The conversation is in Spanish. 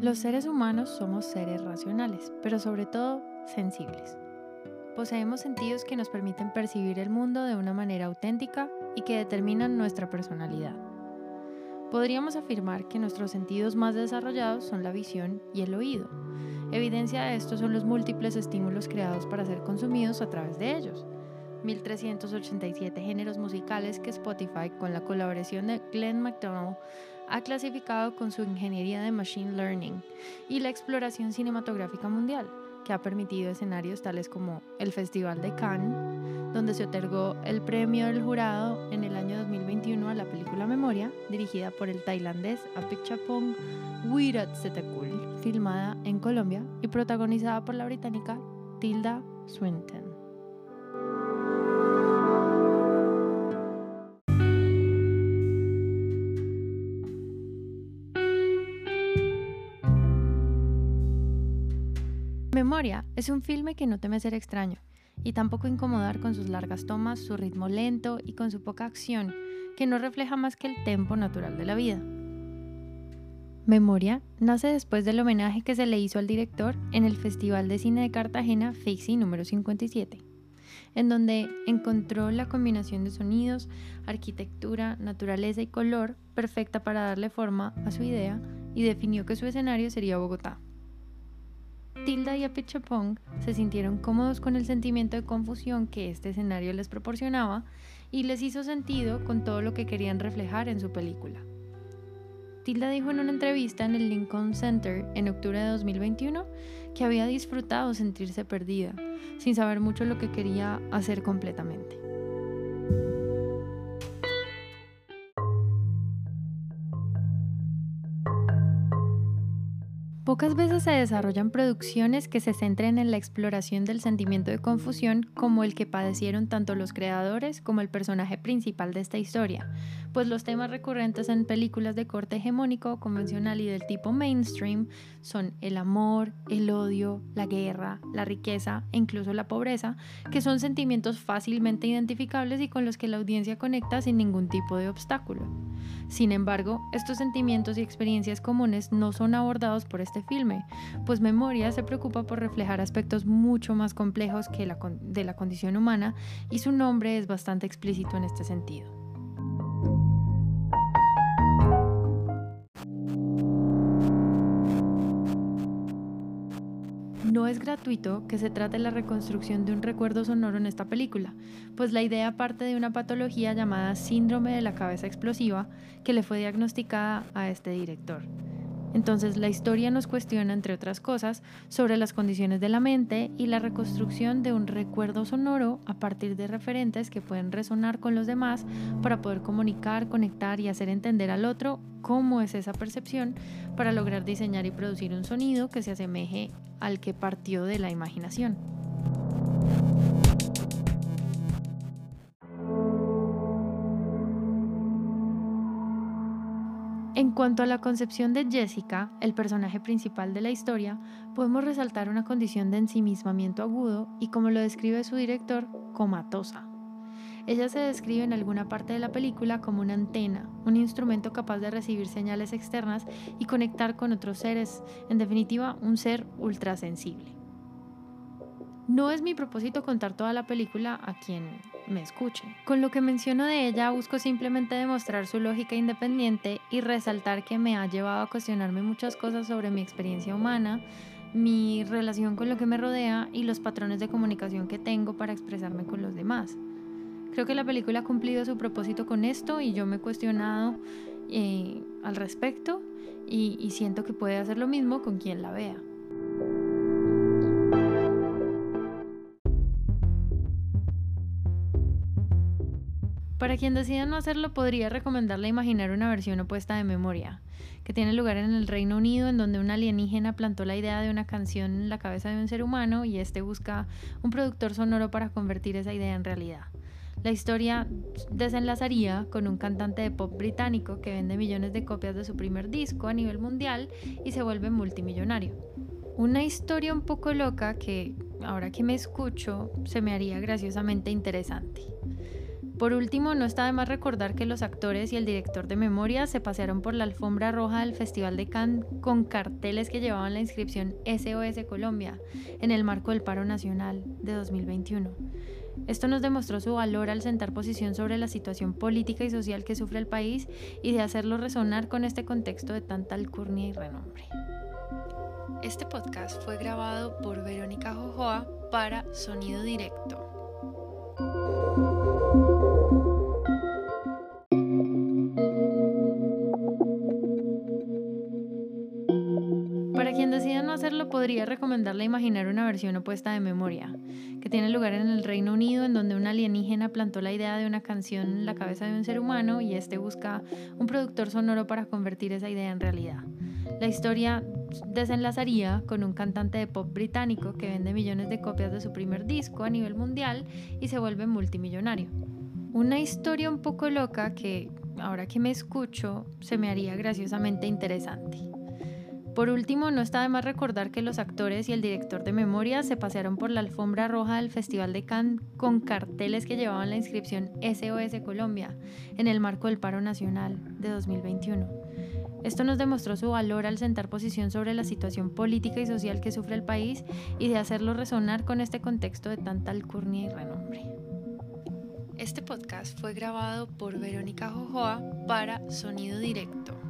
Los seres humanos somos seres racionales, pero sobre todo sensibles. Poseemos sentidos que nos permiten percibir el mundo de una manera auténtica y que determinan nuestra personalidad. Podríamos afirmar que nuestros sentidos más desarrollados son la visión y el oído. Evidencia de esto son los múltiples estímulos creados para ser consumidos a través de ellos. 1387 géneros musicales que Spotify, con la colaboración de Glenn McDonald, ha clasificado con su ingeniería de Machine Learning y la exploración cinematográfica mundial, que ha permitido escenarios tales como el Festival de Cannes, donde se otorgó el premio del jurado en el año 2021 a la película Memoria, dirigida por el tailandés Apichatpong Wiratsetakul, filmada en Colombia y protagonizada por la británica Tilda Swinton. Memoria es un filme que no teme ser extraño y tampoco incomodar con sus largas tomas, su ritmo lento y con su poca acción, que no refleja más que el tempo natural de la vida. Memoria nace después del homenaje que se le hizo al director en el Festival de Cine de Cartagena FIXI número 57, en donde encontró la combinación de sonidos, arquitectura, naturaleza y color perfecta para darle forma a su idea y definió que su escenario sería Bogotá. Tilda y Apichapong se sintieron cómodos con el sentimiento de confusión que este escenario les proporcionaba y les hizo sentido con todo lo que querían reflejar en su película. Tilda dijo en una entrevista en el Lincoln Center en octubre de 2021 que había disfrutado sentirse perdida, sin saber mucho lo que quería hacer completamente. Pocas veces se desarrollan producciones que se centren en la exploración del sentimiento de confusión como el que padecieron tanto los creadores como el personaje principal de esta historia, pues los temas recurrentes en películas de corte hegemónico, convencional y del tipo mainstream son el amor, el odio, la guerra, la riqueza e incluso la pobreza, que son sentimientos fácilmente identificables y con los que la audiencia conecta sin ningún tipo de obstáculo. Sin embargo, estos sentimientos y experiencias comunes no son abordados por este filme, pues Memoria se preocupa por reflejar aspectos mucho más complejos que de la condición humana y su nombre es bastante explícito en este sentido. Es gratuito que se trate la reconstrucción de un recuerdo sonoro en esta película, pues la idea parte de una patología llamada síndrome de la cabeza explosiva que le fue diagnosticada a este director. Entonces la historia nos cuestiona, entre otras cosas, sobre las condiciones de la mente y la reconstrucción de un recuerdo sonoro a partir de referentes que pueden resonar con los demás para poder comunicar, conectar y hacer entender al otro cómo es esa percepción para lograr diseñar y producir un sonido que se asemeje al que partió de la imaginación. En cuanto a la concepción de Jessica, el personaje principal de la historia, podemos resaltar una condición de ensimismamiento agudo y, como lo describe su director, comatosa. Ella se describe en alguna parte de la película como una antena, un instrumento capaz de recibir señales externas y conectar con otros seres, en definitiva, un ser ultrasensible. No es mi propósito contar toda la película a quien me escuche. Con lo que menciono de ella busco simplemente demostrar su lógica independiente y resaltar que me ha llevado a cuestionarme muchas cosas sobre mi experiencia humana, mi relación con lo que me rodea y los patrones de comunicación que tengo para expresarme con los demás. Creo que la película ha cumplido su propósito con esto y yo me he cuestionado eh, al respecto y siento que puede hacer lo mismo con quien la vea. Para quien decida no hacerlo, podría recomendarle imaginar una versión opuesta de Memoria, que tiene lugar en el Reino Unido, en donde un alienígena plantó la idea de una canción en la cabeza de un ser humano y este busca un productor sonoro para convertir esa idea en realidad. La historia desenlazaría con un cantante de pop británico que vende millones de copias de su primer disco a nivel mundial y se vuelve multimillonario. Una historia un poco loca que, ahora que me escucho, se me haría graciosamente interesante. Por último, no está de más recordar que los actores y el director de memoria se pasearon por la alfombra roja del Festival de Cannes con carteles que llevaban la inscripción SOS Colombia en el marco del paro nacional de 2021. Esto nos demostró su valor al sentar posición sobre la situación política y social que sufre el país y de hacerlo resonar con este contexto de tanta alcurnia y renombre. Este podcast fue grabado por Verónica Jojoa para Sonido Directo. No hacerlo, podría recomendarle imaginar una versión opuesta de Memoria, que tiene lugar en el Reino Unido, en donde un alienígena plantó la idea de una canción en la cabeza de un ser humano y este busca un productor sonoro para convertir esa idea en realidad. La historia desenlazaría con un cantante de pop británico que vende millones de copias de su primer disco a nivel mundial y se vuelve multimillonario. Una historia un poco loca que, ahora que me escucho, se me haría graciosamente interesante. Por último, no está de más recordar que los actores y el director de memoria se pasearon por la alfombra roja del Festival de Cannes con carteles que llevaban la inscripción SOS Colombia en el marco del paro nacional de 2021. Esto nos demostró su valor al sentar posición sobre la situación política y social que sufre el país y de hacerlo resonar con este contexto de tanta alcurnia y renombre. Este podcast fue grabado por Verónica Jojoa para Sonido Directo.